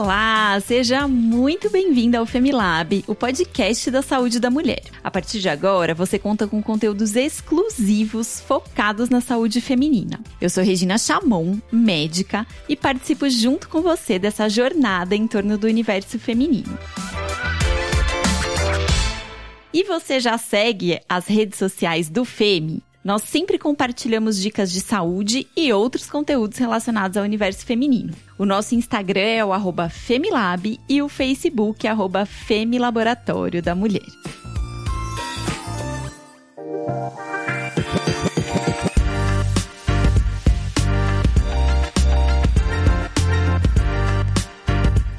Olá, seja muito bem-vinda ao Femilab, o podcast da saúde da mulher. A partir de agora, você conta com conteúdos exclusivos focados na saúde feminina. Eu sou Regina Chamon, médica, e participo junto com você dessa jornada em torno do universo feminino. E você já segue as redes sociais do Femi? Nós sempre compartilhamos dicas de saúde e outros conteúdos relacionados ao universo feminino. O nosso Instagram é o Femilab e o Facebook é Femilaboratório da Mulher.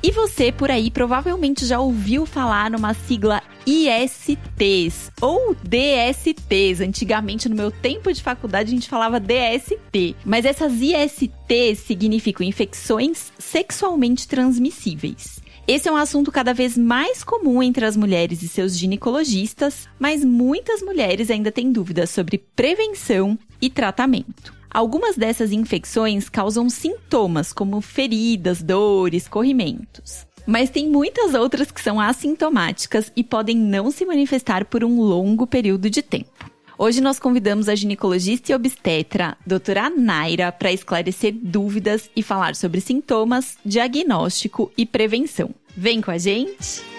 E você por aí provavelmente já ouviu falar numa sigla ISTs ou DSTs. Antigamente, no meu tempo de faculdade, a gente falava DST. Mas essas ISTs significam infecções sexualmente transmissíveis. Esse é um assunto cada vez mais comum entre as mulheres e seus ginecologistas, mas muitas mulheres ainda têm dúvidas sobre prevenção e tratamento. Algumas dessas infecções causam sintomas como feridas, dores, corrimentos. Mas tem muitas outras que são assintomáticas e podem não se manifestar por um longo período de tempo. Hoje nós convidamos a ginecologista e obstetra, doutora Naira, para esclarecer dúvidas e falar sobre sintomas, diagnóstico e prevenção. Vem com a gente!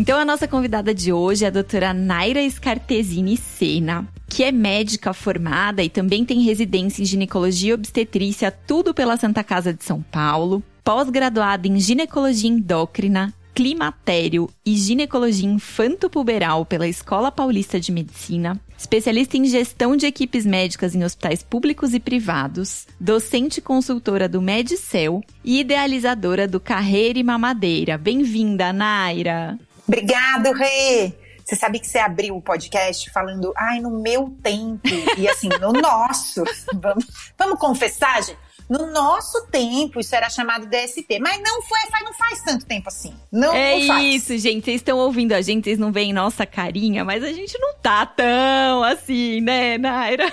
Então, a nossa convidada de hoje é a doutora Naira Scartesini Sena, que é médica formada e também tem residência em ginecologia e obstetrícia, tudo pela Santa Casa de São Paulo, pós-graduada em ginecologia endócrina, climatério e ginecologia infanto-puberal pela Escola Paulista de Medicina, especialista em gestão de equipes médicas em hospitais públicos e privados, docente consultora do Medicel e idealizadora do Carreira e Mamadeira. Bem-vinda, Naira! Obrigado, Rê! Você sabe que você abriu o podcast falando, ai, no meu tempo, e assim, no nosso. Vamos, vamos confessar, gente? No nosso tempo, isso era chamado DST, mas não foi, faz, não faz tanto tempo assim. Não, é não isso, gente. Vocês estão ouvindo a gente, vocês não veem nossa carinha, mas a gente não tá tão assim, né, Naira?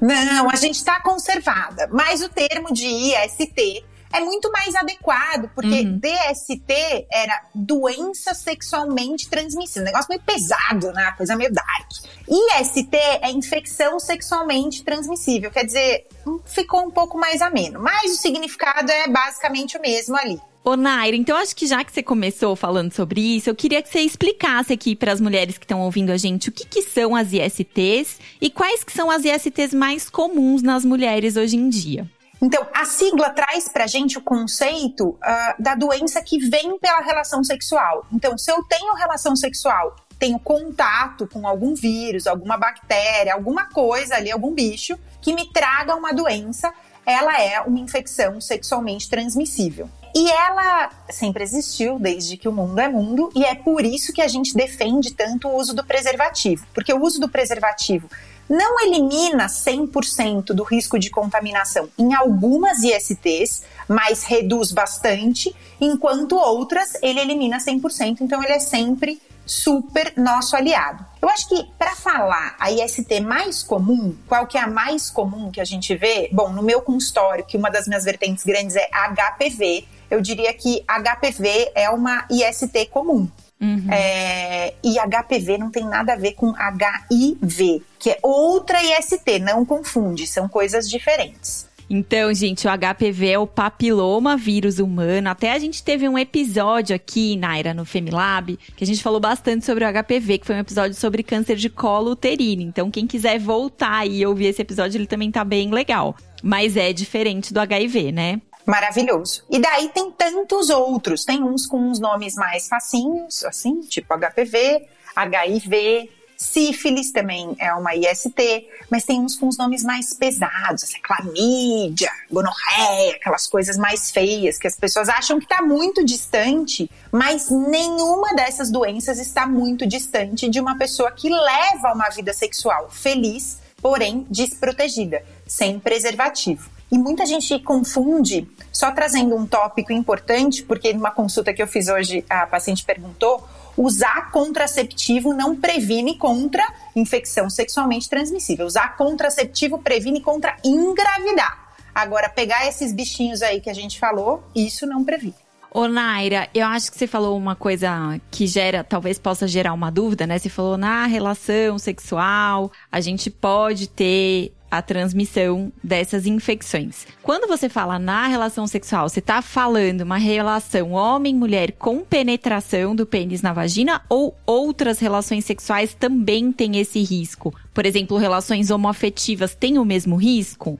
Não, a gente tá conservada. Mas o termo de IST é muito mais adequado, porque uhum. DST era doença sexualmente transmissível. Um negócio meio pesado, né? Coisa meio dark. IST é infecção sexualmente transmissível. Quer dizer, ficou um pouco mais ameno. Mas o significado é basicamente o mesmo ali. Ô, Naira, então acho que já que você começou falando sobre isso, eu queria que você explicasse aqui para as mulheres que estão ouvindo a gente o que, que são as ISTs e quais que são as ISTs mais comuns nas mulheres hoje em dia. Então, a sigla traz pra gente o conceito uh, da doença que vem pela relação sexual. Então, se eu tenho relação sexual, tenho contato com algum vírus, alguma bactéria, alguma coisa ali, algum bicho que me traga uma doença, ela é uma infecção sexualmente transmissível. E ela sempre existiu desde que o mundo é mundo, e é por isso que a gente defende tanto o uso do preservativo, porque o uso do preservativo não elimina 100% do risco de contaminação em algumas ISTs, mas reduz bastante, enquanto outras ele elimina 100%, então ele é sempre super nosso aliado. Eu acho que para falar a IST mais comum, qual que é a mais comum que a gente vê? Bom, no meu consultório, que uma das minhas vertentes grandes é HPV, eu diria que HPV é uma IST comum. Uhum. É, e HPV não tem nada a ver com HIV, que é outra IST, não confunde, são coisas diferentes. Então, gente, o HPV é o papiloma vírus humano. Até a gente teve um episódio aqui, Naira, no Femilab, que a gente falou bastante sobre o HPV, que foi um episódio sobre câncer de colo uterino. Então, quem quiser voltar e ouvir esse episódio, ele também tá bem legal. Mas é diferente do HIV, né? Maravilhoso. E daí tem tantos outros. Tem uns com uns nomes mais facinhos, assim, tipo HPV, HIV, sífilis também é uma IST, mas tem uns com os nomes mais pesados, assim, clamídia, gonorreia, aquelas coisas mais feias que as pessoas acham que está muito distante, mas nenhuma dessas doenças está muito distante de uma pessoa que leva uma vida sexual feliz, porém desprotegida, sem preservativo. E muita gente confunde, só trazendo um tópico importante, porque numa consulta que eu fiz hoje, a paciente perguntou usar contraceptivo não previne contra infecção sexualmente transmissível. Usar contraceptivo previne contra engravidar. Agora, pegar esses bichinhos aí que a gente falou, isso não previne. Ô, Naira, eu acho que você falou uma coisa que gera, talvez possa gerar uma dúvida, né? Você falou na relação sexual, a gente pode ter a transmissão dessas infecções. Quando você fala na relação sexual, você está falando uma relação homem-mulher com penetração do pênis na vagina ou outras relações sexuais também têm esse risco? Por exemplo, relações homoafetivas têm o mesmo risco?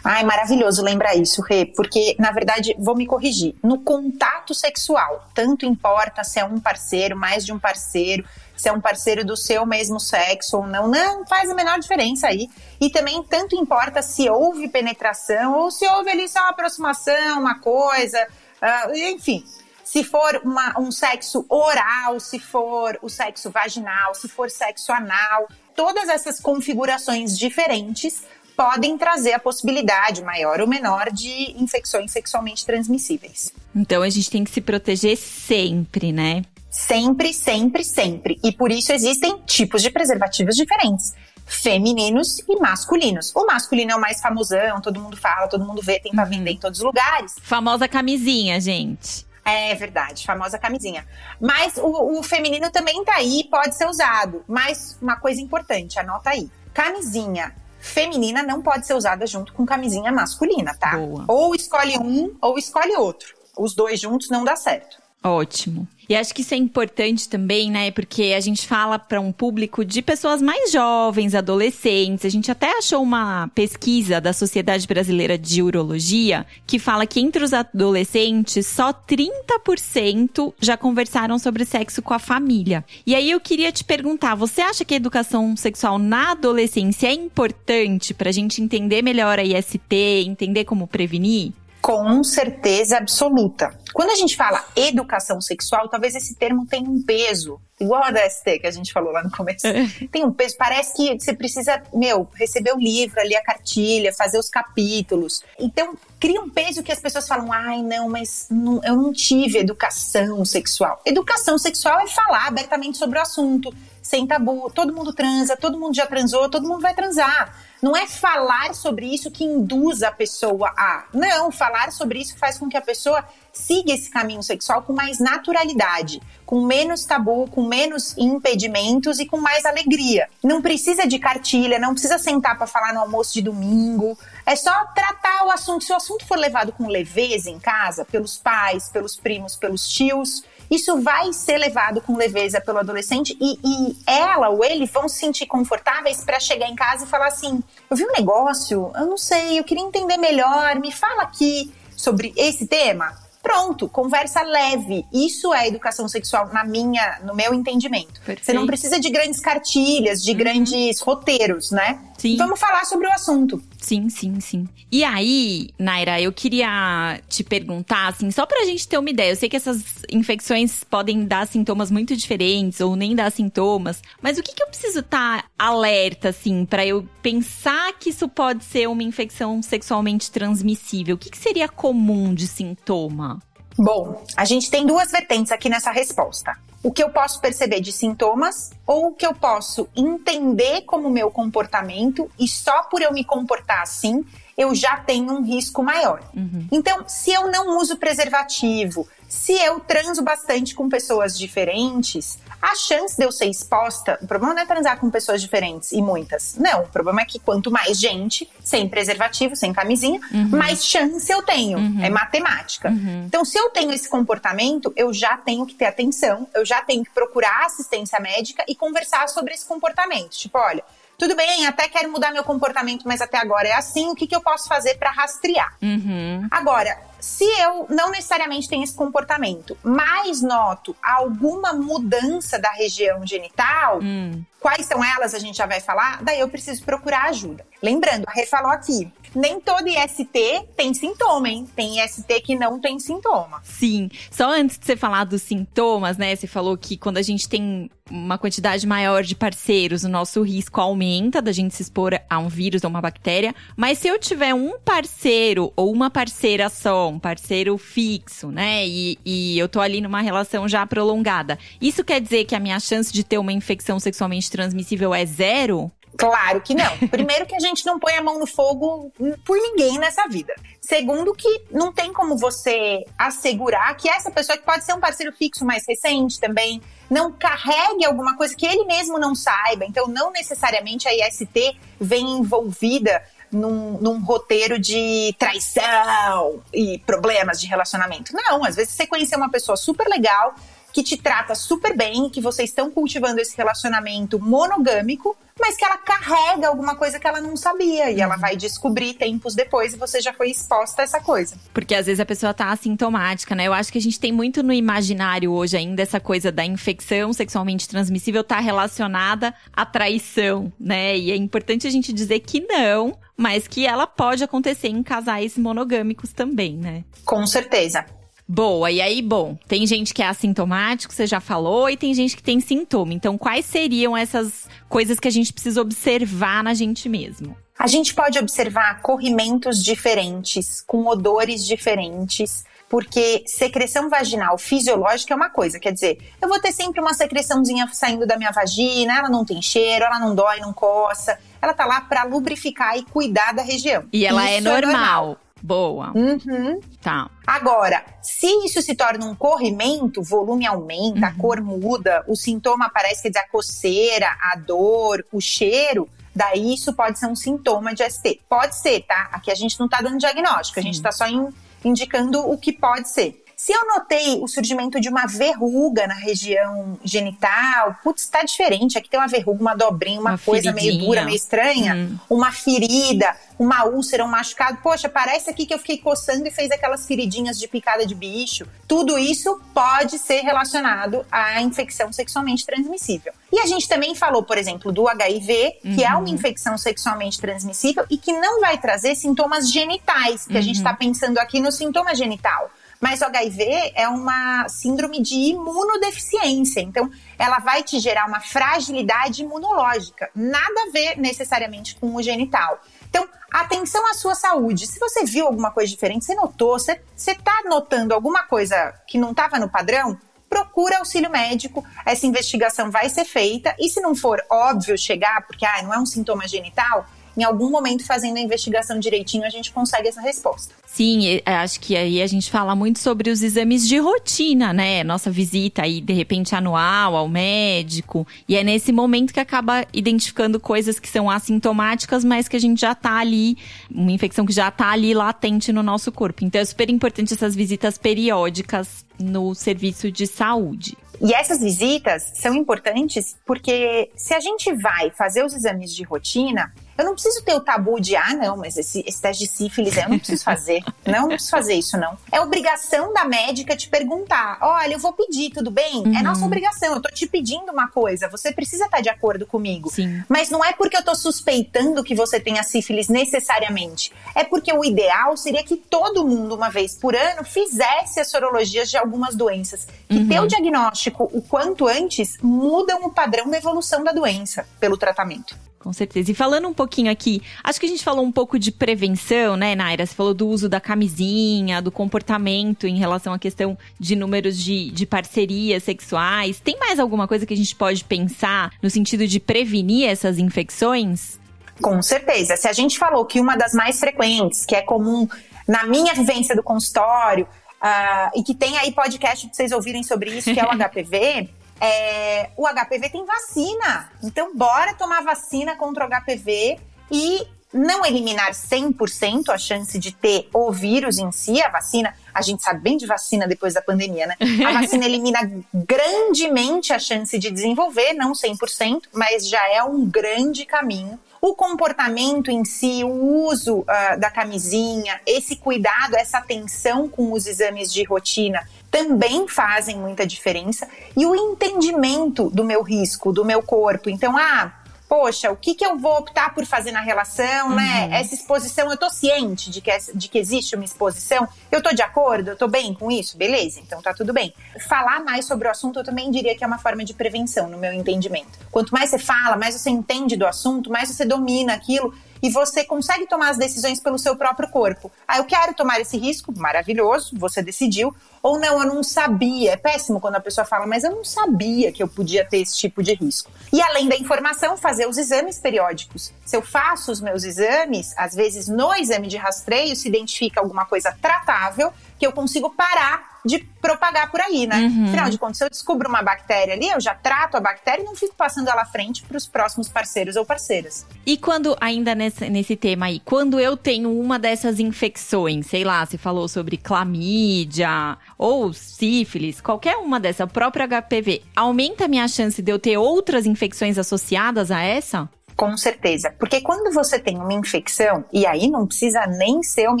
Ai, maravilhoso lembrar isso, Rê, porque, na verdade, vou me corrigir. No contato sexual, tanto importa se é um parceiro, mais de um parceiro, se é um parceiro do seu mesmo sexo ou não, não faz a menor diferença aí. E também tanto importa se houve penetração ou se houve ali só uma aproximação, uma coisa, uh, enfim. Se for uma, um sexo oral, se for o sexo vaginal, se for sexo anal, todas essas configurações diferentes podem trazer a possibilidade maior ou menor de infecções sexualmente transmissíveis. Então a gente tem que se proteger sempre, né? Sempre, sempre, sempre. E por isso existem tipos de preservativos diferentes. Femininos e masculinos. O masculino é o mais famosão, todo mundo fala, todo mundo vê, tem pra vender em todos os lugares. Famosa camisinha, gente. É verdade, famosa camisinha. Mas o, o feminino também tá aí, pode ser usado. Mas uma coisa importante, anota aí. Camisinha feminina não pode ser usada junto com camisinha masculina, tá? Boa. Ou escolhe um ou escolhe outro. Os dois juntos não dá certo. Ótimo. E acho que isso é importante também, né? Porque a gente fala para um público de pessoas mais jovens, adolescentes. A gente até achou uma pesquisa da Sociedade Brasileira de Urologia que fala que entre os adolescentes, só 30% já conversaram sobre sexo com a família. E aí eu queria te perguntar: você acha que a educação sexual na adolescência é importante para a gente entender melhor a IST, entender como prevenir? Com certeza absoluta. Quando a gente fala educação sexual, talvez esse termo tenha um peso, igual a da ST que a gente falou lá no começo. É. Tem um peso, parece que você precisa, meu, receber o livro, ler a cartilha, fazer os capítulos. Então, cria um peso que as pessoas falam: ai, não, mas não, eu não tive educação sexual. Educação sexual é falar abertamente sobre o assunto, sem tabu. Todo mundo transa, todo mundo já transou, todo mundo vai transar. Não é falar sobre isso que induz a pessoa a. Não, falar sobre isso faz com que a pessoa siga esse caminho sexual com mais naturalidade, com menos tabu, com menos impedimentos e com mais alegria. Não precisa de cartilha, não precisa sentar para falar no almoço de domingo. É só tratar o assunto. Se o assunto for levado com leveza em casa, pelos pais, pelos primos, pelos tios, isso vai ser levado com leveza pelo adolescente e, e ela ou ele vão se sentir confortáveis para chegar em casa e falar assim: eu vi um negócio, eu não sei, eu queria entender melhor, me fala aqui sobre esse tema. Pronto, conversa leve. Isso é educação sexual na minha, no meu entendimento. Perfeito. Você não precisa de grandes cartilhas, de uhum. grandes roteiros, né? Sim. Vamos falar sobre o assunto. Sim, sim, sim. E aí, Naira, eu queria te perguntar, assim, só pra gente ter uma ideia. Eu sei que essas infecções podem dar sintomas muito diferentes ou nem dar sintomas, mas o que, que eu preciso estar tá alerta, assim, para eu pensar que isso pode ser uma infecção sexualmente transmissível? O que, que seria comum de sintoma? Bom, a gente tem duas vertentes aqui nessa resposta. O que eu posso perceber de sintomas ou o que eu posso entender como meu comportamento e só por eu me comportar assim, eu já tenho um risco maior. Uhum. Então, se eu não uso preservativo, se eu transo bastante com pessoas diferentes, a chance de eu ser exposta. O problema não é transar com pessoas diferentes e muitas. Não, o problema é que quanto mais gente, sem preservativo, sem camisinha, uhum. mais chance eu tenho. Uhum. É matemática. Uhum. Então, se eu tenho esse comportamento, eu já tenho que ter atenção, eu já tenho que procurar assistência médica e conversar sobre esse comportamento. Tipo, olha tudo bem, até quero mudar meu comportamento, mas até agora é assim, o que, que eu posso fazer para rastrear? Uhum. Agora, se eu não necessariamente tenho esse comportamento, mas noto alguma mudança da região genital, hum. quais são elas, a gente já vai falar, daí eu preciso procurar ajuda. Lembrando, a Rê falou aqui, nem todo IST tem sintoma, hein? Tem IST que não tem sintoma. Sim. Só antes de você falar dos sintomas, né? Você falou que quando a gente tem uma quantidade maior de parceiros, o nosso risco aumenta da gente se expor a um vírus ou uma bactéria. Mas se eu tiver um parceiro ou uma parceira só, um parceiro fixo, né? E, e eu tô ali numa relação já prolongada, isso quer dizer que a minha chance de ter uma infecção sexualmente transmissível é zero? Claro que não. Primeiro que a gente não põe a mão no fogo por ninguém nessa vida. Segundo que não tem como você assegurar que essa pessoa que pode ser um parceiro fixo mais recente também não carregue alguma coisa que ele mesmo não saiba. Então não necessariamente a IST vem envolvida num, num, roteiro de traição e problemas de relacionamento. Não, às vezes você conheceu uma pessoa super legal, que te trata super bem, que vocês estão cultivando esse relacionamento monogâmico, mas que ela carrega alguma coisa que ela não sabia e ela uhum. vai descobrir tempos depois e você já foi exposta a essa coisa. Porque às vezes a pessoa tá assintomática, né? Eu acho que a gente tem muito no imaginário hoje ainda essa coisa da infecção sexualmente transmissível tá relacionada à traição, né? E é importante a gente dizer que não, mas que ela pode acontecer em casais monogâmicos também, né? Com certeza. Boa, e aí, bom, tem gente que é assintomático, você já falou, e tem gente que tem sintoma. Então, quais seriam essas coisas que a gente precisa observar na gente mesmo? A gente pode observar corrimentos diferentes, com odores diferentes, porque secreção vaginal fisiológica é uma coisa, quer dizer, eu vou ter sempre uma secreçãozinha saindo da minha vagina, ela não tem cheiro, ela não dói, não coça, ela tá lá para lubrificar e cuidar da região. E ela é normal. é normal. Boa. Uhum. Tá. Agora, se isso se torna um corrimento, o volume aumenta, uhum. a cor muda, o sintoma aparece, quer dizer, a coceira, a dor, o cheiro, daí isso pode ser um sintoma de ST. Pode ser, tá? Aqui a gente não tá dando diagnóstico, Sim. a gente tá só in, indicando o que pode ser. Se eu notei o surgimento de uma verruga na região genital, putz, tá diferente. Aqui tem uma verruga, uma dobrinha, uma, uma coisa feridinha. meio dura, meio estranha, hum. uma ferida, uma úlcera, um machucado. Poxa, parece aqui que eu fiquei coçando e fez aquelas feridinhas de picada de bicho. Tudo isso pode ser relacionado à infecção sexualmente transmissível. E a gente também falou, por exemplo, do HIV, que uhum. é uma uhum. infecção sexualmente transmissível e que não vai trazer sintomas genitais, que uhum. a gente está uhum. pensando aqui no sintoma genital. Mas o HIV é uma síndrome de imunodeficiência, então ela vai te gerar uma fragilidade imunológica, nada a ver necessariamente com o genital. Então, atenção à sua saúde. Se você viu alguma coisa diferente, você notou, você está notando alguma coisa que não estava no padrão, procura auxílio médico, essa investigação vai ser feita, e se não for óbvio chegar, porque ah, não é um sintoma genital, em algum momento fazendo a investigação direitinho, a gente consegue essa resposta. Sim, acho que aí a gente fala muito sobre os exames de rotina, né? Nossa visita aí, de repente, anual ao médico. E é nesse momento que acaba identificando coisas que são assintomáticas, mas que a gente já tá ali, uma infecção que já tá ali latente no nosso corpo. Então é super importante essas visitas periódicas no serviço de saúde. E essas visitas são importantes porque se a gente vai fazer os exames de rotina, eu não preciso ter o tabu de, ah, não, mas esse, esse teste de sífilis eu não preciso fazer. não, não preciso fazer isso, não. É obrigação da médica te perguntar: olha, eu vou pedir, tudo bem? É uhum. É nossa obrigação, eu tô te pedindo uma coisa, você precisa estar de acordo comigo. Sim. Mas não é porque eu tô suspeitando que você tenha sífilis necessariamente. É porque o ideal seria que todo mundo, uma vez por ano, fizesse as sorologias de algumas doenças. Que uhum. ter o diagnóstico o quanto antes mudam o padrão da evolução da doença pelo tratamento. Com certeza. E falando um pouquinho aqui, acho que a gente falou um pouco de prevenção, né, Naira? Você falou do uso da camisinha, do comportamento em relação à questão de números de, de parcerias sexuais. Tem mais alguma coisa que a gente pode pensar no sentido de prevenir essas infecções? Com certeza. Se a gente falou que uma das mais frequentes, que é comum na minha vivência do consultório, uh, e que tem aí podcast para vocês ouvirem sobre isso, que é o HPV. É, o HPV tem vacina. Então, bora tomar vacina contra o HPV e não eliminar 100% a chance de ter o vírus em si, a vacina, a gente sabe bem de vacina depois da pandemia, né? A vacina elimina grandemente a chance de desenvolver, não 100%, mas já é um grande caminho. O comportamento em si, o uso uh, da camisinha, esse cuidado, essa atenção com os exames de rotina também fazem muita diferença. E o entendimento do meu risco, do meu corpo. Então, ah, poxa, o que, que eu vou optar por fazer na relação, né? Uhum. Essa exposição, eu tô ciente de que, de que existe uma exposição, eu tô de acordo, eu tô bem com isso, beleza, então tá tudo bem. Falar mais sobre o assunto, eu também diria que é uma forma de prevenção, no meu entendimento. Quanto mais você fala, mais você entende do assunto, mais você domina aquilo e você consegue tomar as decisões pelo seu próprio corpo. Ah, eu quero tomar esse risco, maravilhoso, você decidiu. Ou não, eu não sabia. É péssimo quando a pessoa fala, mas eu não sabia que eu podia ter esse tipo de risco. E além da informação, fazer os exames periódicos. Se eu faço os meus exames, às vezes no exame de rastreio se identifica alguma coisa tratável que eu consigo parar de propagar por aí, né? Uhum. Afinal de contas, se eu descubro uma bactéria ali, eu já trato a bactéria e não fico passando ela à frente para os próximos parceiros ou parceiras. E quando, ainda nesse, nesse tema aí, quando eu tenho uma dessas infecções, sei lá, você falou sobre clamídia ou sífilis, qualquer uma dessa, própria HPV, aumenta a minha chance de eu ter outras infecções associadas a essa? Com certeza. Porque quando você tem uma infecção, e aí não precisa nem ser uma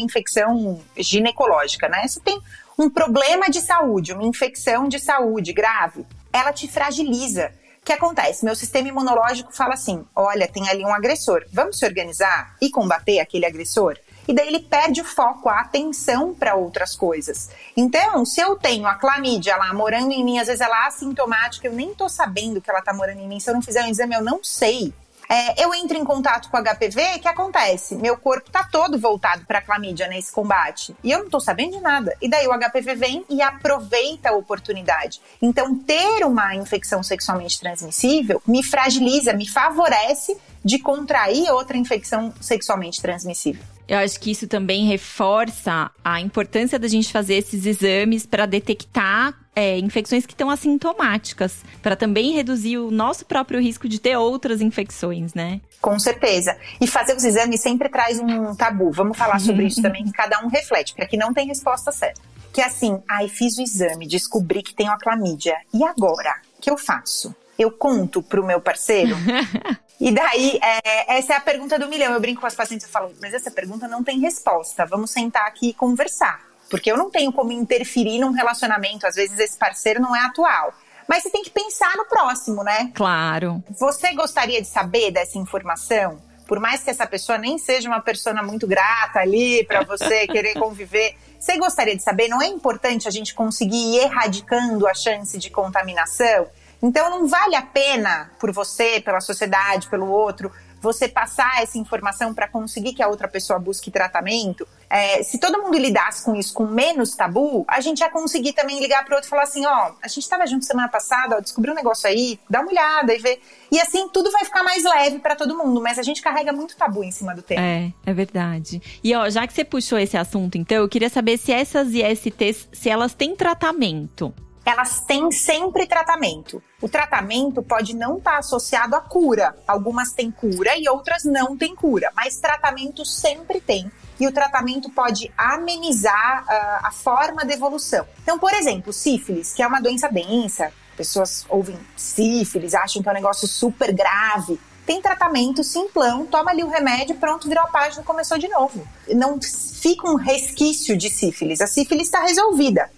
infecção ginecológica, né? Você tem um problema de saúde, uma infecção de saúde grave, ela te fragiliza. O que acontece? Meu sistema imunológico fala assim: olha, tem ali um agressor, vamos se organizar e combater aquele agressor? E daí ele perde o foco, a atenção para outras coisas. Então, se eu tenho a clamídia lá morando em mim, às vezes ela é assintomática, eu nem tô sabendo que ela tá morando em mim. Se eu não fizer um exame, eu não sei. É, eu entro em contato com HPV, o que acontece? Meu corpo tá todo voltado para a clamídia nesse combate e eu não tô sabendo de nada. E daí o HPV vem e aproveita a oportunidade. Então, ter uma infecção sexualmente transmissível me fragiliza, me favorece de contrair outra infecção sexualmente transmissível. Eu acho que isso também reforça a importância da gente fazer esses exames para detectar é, infecções que estão assintomáticas, para também reduzir o nosso próprio risco de ter outras infecções, né? Com certeza. E fazer os exames sempre traz um tabu. Vamos falar sobre isso também, que cada um reflete, porque aqui não tem resposta certa. Que é assim, ai, fiz o exame, descobri que tenho a clamídia. E agora? O que eu faço? Eu conto pro meu parceiro? E daí, é, essa é a pergunta do milhão. Eu brinco com as pacientes e falo, mas essa pergunta não tem resposta. Vamos sentar aqui e conversar. Porque eu não tenho como interferir num relacionamento. Às vezes esse parceiro não é atual. Mas você tem que pensar no próximo, né? Claro. Você gostaria de saber dessa informação? Por mais que essa pessoa nem seja uma pessoa muito grata ali para você querer conviver, você gostaria de saber? Não é importante a gente conseguir ir erradicando a chance de contaminação? Então não vale a pena por você, pela sociedade, pelo outro, você passar essa informação para conseguir que a outra pessoa busque tratamento. É, se todo mundo lidasse com isso com menos tabu, a gente ia conseguir também ligar para outro e falar assim: ó, a gente estava junto semana passada, ó, descobriu um negócio aí, dá uma olhada e vê. E assim tudo vai ficar mais leve para todo mundo, mas a gente carrega muito tabu em cima do tema. É, é verdade. E ó, já que você puxou esse assunto, então, eu queria saber se essas ISTs, se elas têm tratamento elas têm sempre tratamento. O tratamento pode não estar tá associado à cura. Algumas têm cura e outras não têm cura, mas tratamento sempre tem. E o tratamento pode amenizar uh, a forma de evolução. Então, por exemplo, sífilis, que é uma doença densa, pessoas ouvem sífilis, acham que é um negócio super grave. Tem tratamento simplão, toma ali o remédio, pronto, virou a página e começou de novo. Não fica um resquício de sífilis. A sífilis está resolvida.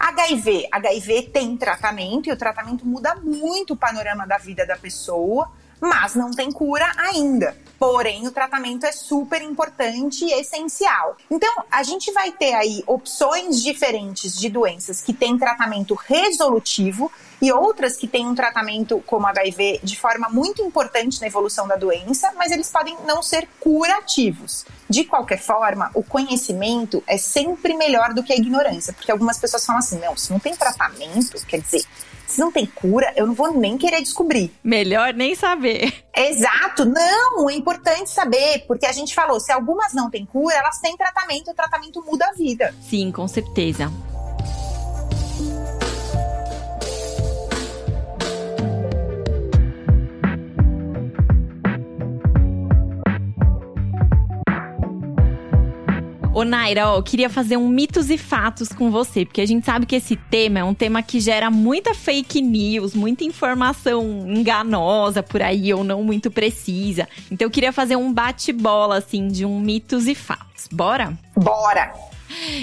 HIV, HIV tem tratamento e o tratamento muda muito o panorama da vida da pessoa, mas não tem cura ainda. Porém, o tratamento é super importante e essencial. Então, a gente vai ter aí opções diferentes de doenças que têm tratamento resolutivo e outras que têm um tratamento como HIV de forma muito importante na evolução da doença, mas eles podem não ser curativos. De qualquer forma, o conhecimento é sempre melhor do que a ignorância, porque algumas pessoas falam assim: não, se não tem tratamento, quer dizer, se não tem cura, eu não vou nem querer descobrir. Melhor nem saber. Exato, não, é importante saber, porque a gente falou, se algumas não têm cura, elas têm tratamento, o tratamento muda a vida. Sim, com certeza. Ô Naira, ó, eu queria fazer um mitos e fatos com você, porque a gente sabe que esse tema é um tema que gera muita fake news, muita informação enganosa por aí ou não muito precisa. Então eu queria fazer um bate-bola assim de um mitos e fatos. Bora? Bora.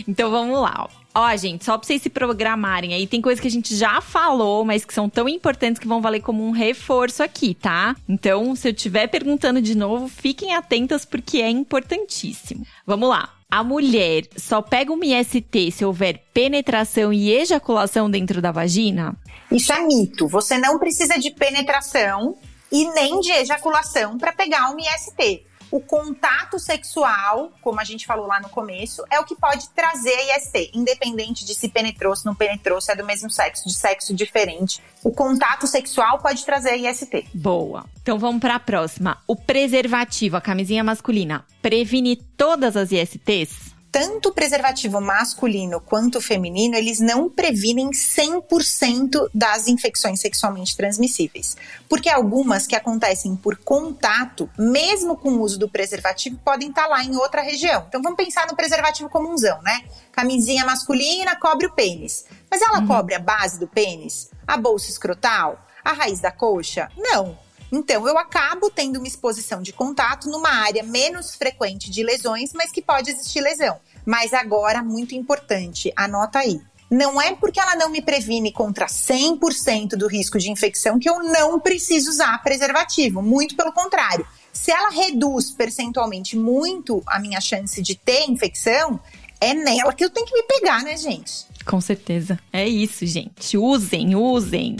Então vamos lá. Ó. Ó, gente, só pra vocês se programarem aí, tem coisas que a gente já falou, mas que são tão importantes que vão valer como um reforço aqui, tá? Então, se eu estiver perguntando de novo, fiquem atentas porque é importantíssimo. Vamos lá. A mulher só pega uma IST se houver penetração e ejaculação dentro da vagina? Isso é mito. Você não precisa de penetração e nem de ejaculação para pegar uma IST o contato sexual, como a gente falou lá no começo, é o que pode trazer a IST, independente de se penetrou, se não penetrou, se é do mesmo sexo, de sexo diferente. O contato sexual pode trazer a IST. Boa. Então vamos para a próxima. O preservativo, a camisinha masculina, previne todas as ISTs? Tanto o preservativo masculino quanto o feminino, eles não previnem 100% das infecções sexualmente transmissíveis. Porque algumas que acontecem por contato, mesmo com o uso do preservativo, podem estar lá em outra região. Então vamos pensar no preservativo comunzão, né? Camisinha masculina cobre o pênis. Mas ela uhum. cobre a base do pênis? A bolsa escrotal? A raiz da coxa? Não. Então, eu acabo tendo uma exposição de contato numa área menos frequente de lesões, mas que pode existir lesão. Mas agora, muito importante, anota aí. Não é porque ela não me previne contra 100% do risco de infecção que eu não preciso usar preservativo. Muito pelo contrário. Se ela reduz percentualmente muito a minha chance de ter infecção, é nela que eu tenho que me pegar, né, gente? Com certeza. É isso, gente. Usem, usem.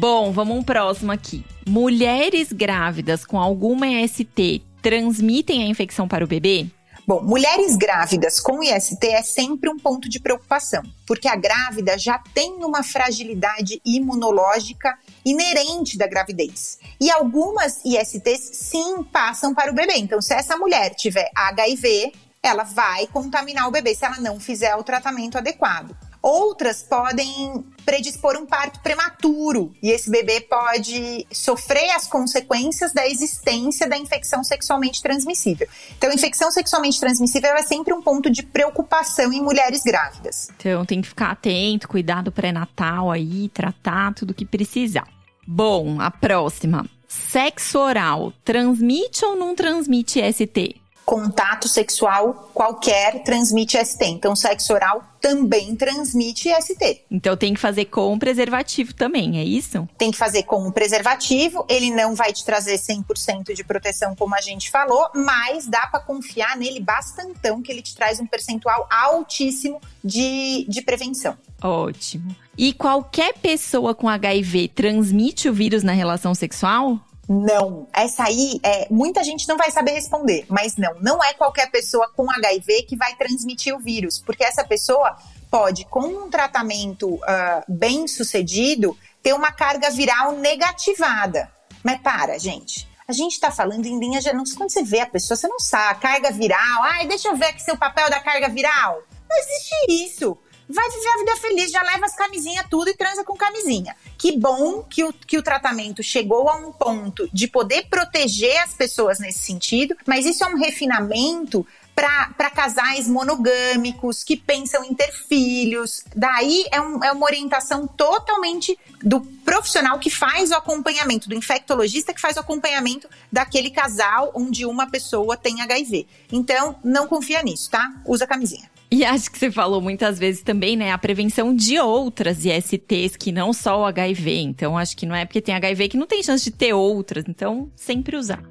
Bom, vamos um próximo aqui. Mulheres grávidas com alguma IST transmitem a infecção para o bebê? Bom, mulheres grávidas com IST é sempre um ponto de preocupação, porque a grávida já tem uma fragilidade imunológica inerente da gravidez. E algumas ISTs sim passam para o bebê. Então, se essa mulher tiver HIV, ela vai contaminar o bebê se ela não fizer o tratamento adequado. Outras podem predispor um parto prematuro e esse bebê pode sofrer as consequências da existência da infecção sexualmente transmissível. Então, infecção sexualmente transmissível é sempre um ponto de preocupação em mulheres grávidas. Então, tem que ficar atento, cuidar do pré-natal aí, tratar tudo que precisar. Bom, a próxima. Sexo oral transmite ou não transmite ST? Contato sexual qualquer transmite ST. Então, sexo oral também transmite ST. Então, tem que fazer com preservativo também, é isso? Tem que fazer com o preservativo. Ele não vai te trazer 100% de proteção, como a gente falou, mas dá para confiar nele bastantão, que ele te traz um percentual altíssimo de, de prevenção. Ótimo. E qualquer pessoa com HIV transmite o vírus na relação sexual? Não. Essa aí, é, muita gente não vai saber responder, mas não. Não é qualquer pessoa com HIV que vai transmitir o vírus, porque essa pessoa pode, com um tratamento uh, bem sucedido, ter uma carga viral negativada. Mas para, gente. A gente está falando em linha geral. Quando você vê a pessoa, você não sabe. Carga viral. Ai, deixa eu ver aqui seu papel da carga viral. Não existe isso vai viver a vida feliz, já leva as camisinhas tudo e transa com camisinha. Que bom que o, que o tratamento chegou a um ponto de poder proteger as pessoas nesse sentido, mas isso é um refinamento para casais monogâmicos que pensam em ter filhos. Daí é, um, é uma orientação totalmente do profissional que faz o acompanhamento, do infectologista que faz o acompanhamento daquele casal onde uma pessoa tem HIV. Então, não confia nisso, tá? Usa camisinha. E acho que você falou muitas vezes também, né, a prevenção de outras ISTs que não só o HIV. Então, acho que não é porque tem HIV que não tem chance de ter outras. Então, sempre usar.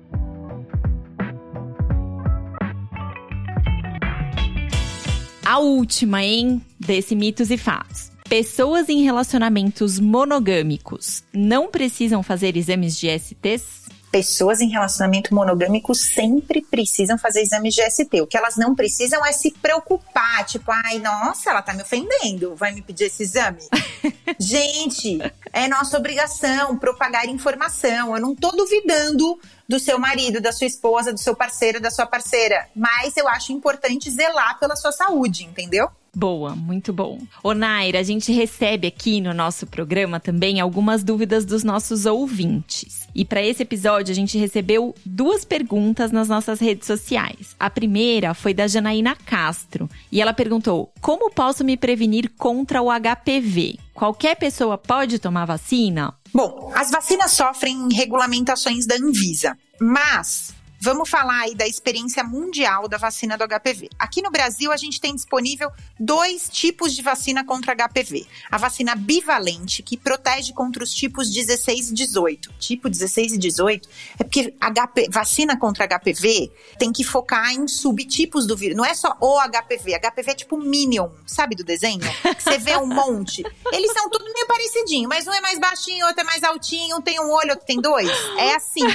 A última, hein, desse mitos e fatos. Pessoas em relacionamentos monogâmicos não precisam fazer exames de STs? Pessoas em relacionamento monogâmico sempre precisam fazer exames de ST. O que elas não precisam é se preocupar, tipo, ai, nossa, ela tá me ofendendo, vai me pedir esse exame. Gente, é nossa obrigação propagar informação. Eu não tô duvidando do seu marido, da sua esposa, do seu parceiro, da sua parceira, mas eu acho importante zelar pela sua saúde, entendeu? Boa, muito bom. Ô Naira, a gente recebe aqui no nosso programa também algumas dúvidas dos nossos ouvintes. E para esse episódio a gente recebeu duas perguntas nas nossas redes sociais. A primeira foi da Janaína Castro e ela perguntou: "Como posso me prevenir contra o HPV? Qualquer pessoa pode tomar vacina?" Bom, as vacinas sofrem regulamentações da Anvisa, mas vamos falar aí da experiência mundial da vacina do HPV. Aqui no Brasil, a gente tem disponível dois tipos de vacina contra HPV. A vacina bivalente, que protege contra os tipos 16 e 18. Tipo 16 e 18 é porque HP, vacina contra HPV tem que focar em subtipos do vírus. Não é só o HPV. HPV é tipo Minion, sabe do desenho? Que você vê um monte. Eles são tudo meio parecidinho, mas um é mais baixinho, outro é mais altinho, um tem um olho, outro tem dois. É assim.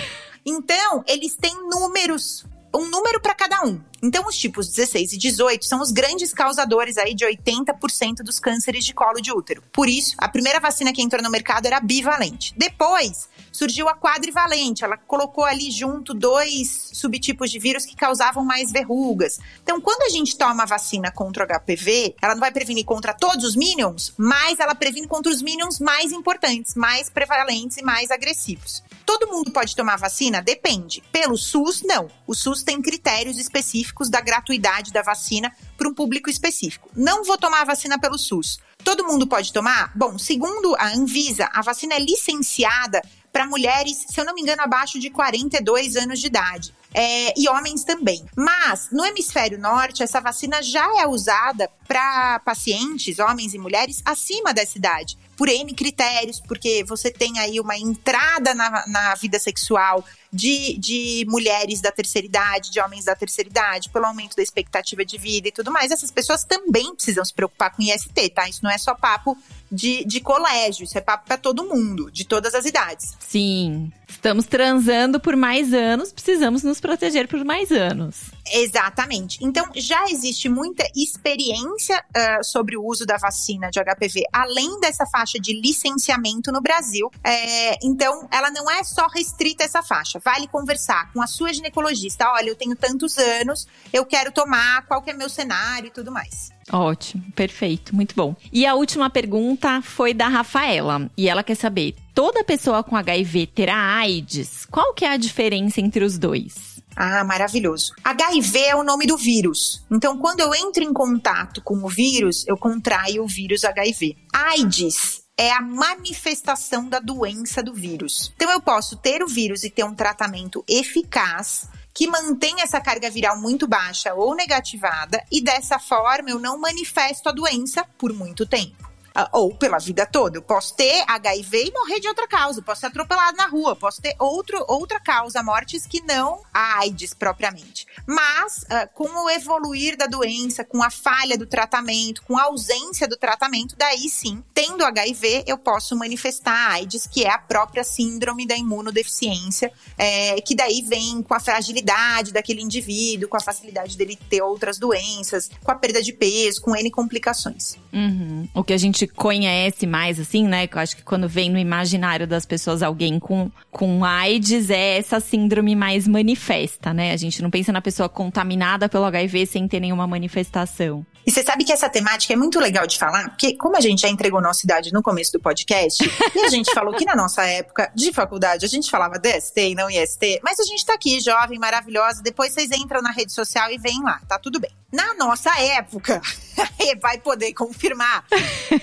Então, eles têm números, um número para cada um. Então, os tipos 16 e 18 são os grandes causadores aí de 80% dos cânceres de colo de útero. Por isso, a primeira vacina que entrou no mercado era bivalente. Depois, surgiu a quadrivalente. Ela colocou ali junto dois subtipos de vírus que causavam mais verrugas. Então, quando a gente toma a vacina contra o HPV, ela não vai prevenir contra todos os minions, mas ela previne contra os minions mais importantes, mais prevalentes e mais agressivos. Todo mundo pode tomar vacina? Depende. Pelo SUS, não. O SUS tem critérios específicos da gratuidade da vacina para um público específico. Não vou tomar a vacina pelo SUS. Todo mundo pode tomar? Bom, segundo a Anvisa, a vacina é licenciada para mulheres, se eu não me engano, abaixo de 42 anos de idade. É, e homens também. Mas no hemisfério norte, essa vacina já é usada para pacientes, homens e mulheres, acima dessa idade. Por N critérios, porque você tem aí uma entrada na, na vida sexual de, de mulheres da terceira idade, de homens da terceira idade, pelo aumento da expectativa de vida e tudo mais. Essas pessoas também precisam se preocupar com IST, tá? Isso não é só papo de, de colégio, isso é papo para todo mundo, de todas as idades. Sim. Estamos transando por mais anos, precisamos nos proteger por mais anos. Exatamente. Então, já existe muita experiência uh, sobre o uso da vacina de HPV, além dessa faixa de licenciamento no Brasil. É, então, ela não é só restrita essa faixa. Vale conversar com a sua ginecologista. Olha, eu tenho tantos anos, eu quero tomar, qual que é meu cenário e tudo mais. Ótimo, perfeito, muito bom. E a última pergunta foi da Rafaela, e ela quer saber: toda pessoa com HIV terá AIDS? Qual que é a diferença entre os dois? Ah, maravilhoso. HIV é o nome do vírus. Então, quando eu entro em contato com o vírus, eu contraio o vírus HIV. AIDS é a manifestação da doença do vírus. Então, eu posso ter o vírus e ter um tratamento eficaz que mantém essa carga viral muito baixa ou negativada, e dessa forma eu não manifesto a doença por muito tempo. Ah, ou pela vida toda. Eu posso ter HIV e morrer de outra causa, eu posso ser atropelado na rua, posso ter outro, outra causa, mortes que não a AIDS propriamente. Mas, uh, com o evoluir da doença, com a falha do tratamento, com a ausência do tratamento, daí sim, tendo HIV, eu posso manifestar AIDS, que é a própria síndrome da imunodeficiência, é, que daí vem com a fragilidade daquele indivíduo, com a facilidade dele ter outras doenças, com a perda de peso, com N complicações. Uhum. O que a gente conhece mais, assim, né? Eu acho que quando vem no imaginário das pessoas alguém com, com AIDS, é essa síndrome mais manifesta, né? A gente não pensa na pessoa contaminada pelo HIV sem ter nenhuma manifestação. E você sabe que essa temática é muito legal de falar, porque como a gente já entregou nossa idade no começo do podcast, e a gente falou que na nossa época de faculdade a gente falava DST e não IST, mas a gente tá aqui, jovem, maravilhosa, depois vocês entram na rede social e vêm lá, tá tudo bem. Na nossa época, vai poder confirmar,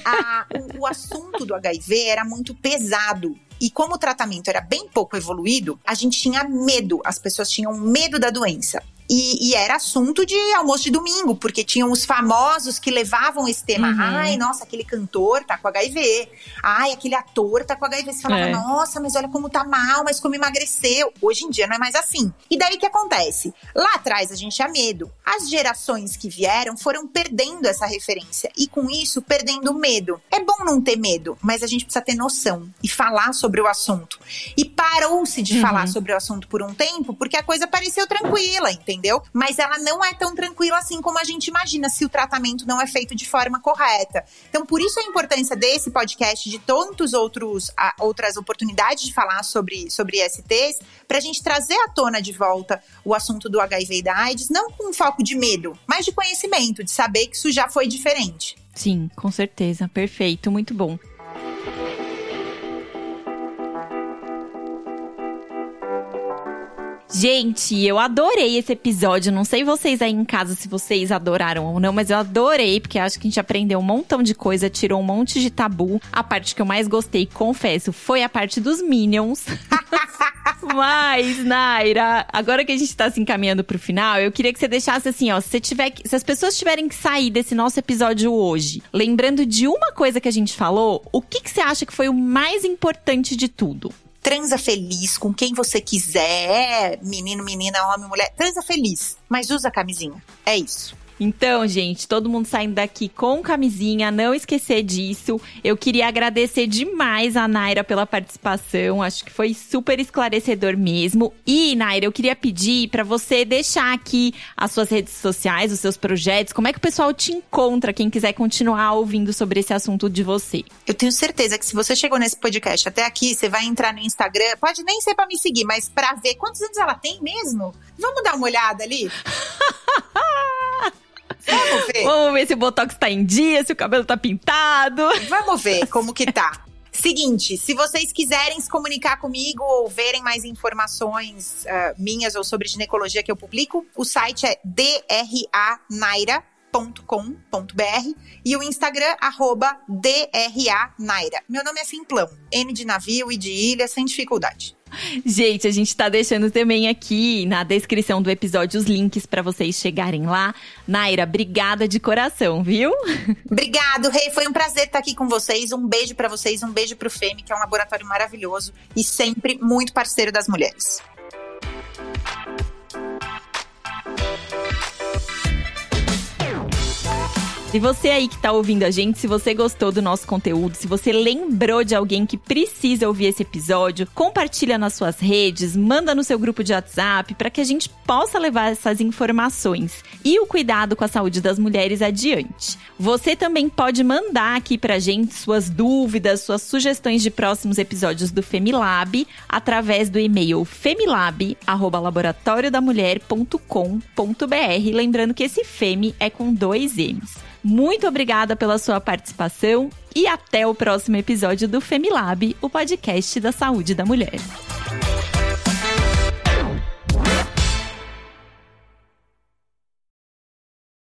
a, o, o assunto do HIV era muito pesado. E como o tratamento era bem pouco evoluído, a gente tinha medo, as pessoas tinham medo da doença. E, e, era assunto de almoço de domingo, porque tinham os famosos que levavam esse tema. Uhum. Ai, nossa, aquele cantor tá com HIV. Ai, aquele ator tá com HIV. Você falava, é. nossa, mas olha como tá mal, mas como emagreceu. Hoje em dia não é mais assim. E daí o que acontece? Lá atrás a gente tinha medo. As gerações que vieram foram perdendo essa referência. E com isso, perdendo o medo. É bom não ter medo, mas a gente precisa ter noção e falar sobre o assunto. E parou-se de uhum. falar sobre o assunto por um tempo, porque a coisa pareceu tranquila, entendeu? Entendeu? Mas ela não é tão tranquila assim como a gente imagina se o tratamento não é feito de forma correta. Então, por isso a importância desse podcast, de tantos outros a, outras oportunidades de falar sobre, sobre ISTs, para a gente trazer à tona de volta o assunto do HIV e da AIDS, não com foco de medo, mas de conhecimento, de saber que isso já foi diferente. Sim, com certeza. Perfeito, muito bom. Gente, eu adorei esse episódio. Não sei vocês aí em casa se vocês adoraram ou não, mas eu adorei, porque acho que a gente aprendeu um montão de coisa, tirou um monte de tabu. A parte que eu mais gostei, confesso, foi a parte dos Minions. Mas, Naira, agora que a gente tá se encaminhando pro final, eu queria que você deixasse assim, ó, se, tiver, se as pessoas tiverem que sair desse nosso episódio hoje, lembrando de uma coisa que a gente falou, o que, que você acha que foi o mais importante de tudo? Transa feliz com quem você quiser, menino, menina, homem, mulher, transa feliz, mas usa camisinha. É isso. Então, gente, todo mundo saindo daqui com camisinha, não esquecer disso. Eu queria agradecer demais a Naira pela participação, acho que foi super esclarecedor mesmo. E, Naira, eu queria pedir para você deixar aqui as suas redes sociais, os seus projetos, como é que o pessoal te encontra, quem quiser continuar ouvindo sobre esse assunto de você. Eu tenho certeza que se você chegou nesse podcast até aqui, você vai entrar no Instagram, pode nem ser para me seguir, mas para ver quantos anos ela tem mesmo. Vamos dar uma olhada ali? Vamos ver. Vamos ver se o Botox tá em dia, se o cabelo tá pintado. Vamos ver como que tá. Seguinte, se vocês quiserem se comunicar comigo ou verem mais informações uh, minhas ou sobre ginecologia que eu publico, o site é dranaira.com.br e o Instagram, arroba dranaira. Meu nome é Simplão, N de navio e de ilha, sem dificuldade. Gente, a gente tá deixando também aqui na descrição do episódio os links para vocês chegarem lá. Naira, obrigada de coração, viu? Obrigado, Rei. Foi um prazer estar aqui com vocês. Um beijo para vocês, um beijo pro FEME, que é um laboratório maravilhoso e sempre muito parceiro das mulheres. E você aí que tá ouvindo a gente, se você gostou do nosso conteúdo, se você lembrou de alguém que precisa ouvir esse episódio, compartilha nas suas redes, manda no seu grupo de WhatsApp para que a gente possa levar essas informações e o cuidado com a saúde das mulheres adiante. Você também pode mandar aqui pra gente suas dúvidas, suas sugestões de próximos episódios do Femilab através do e-mail femilab@laboratoriodamulher.com.br, lembrando que esse Femi é com dois M's. Muito obrigada pela sua participação e até o próximo episódio do Femilab, o podcast da saúde da mulher.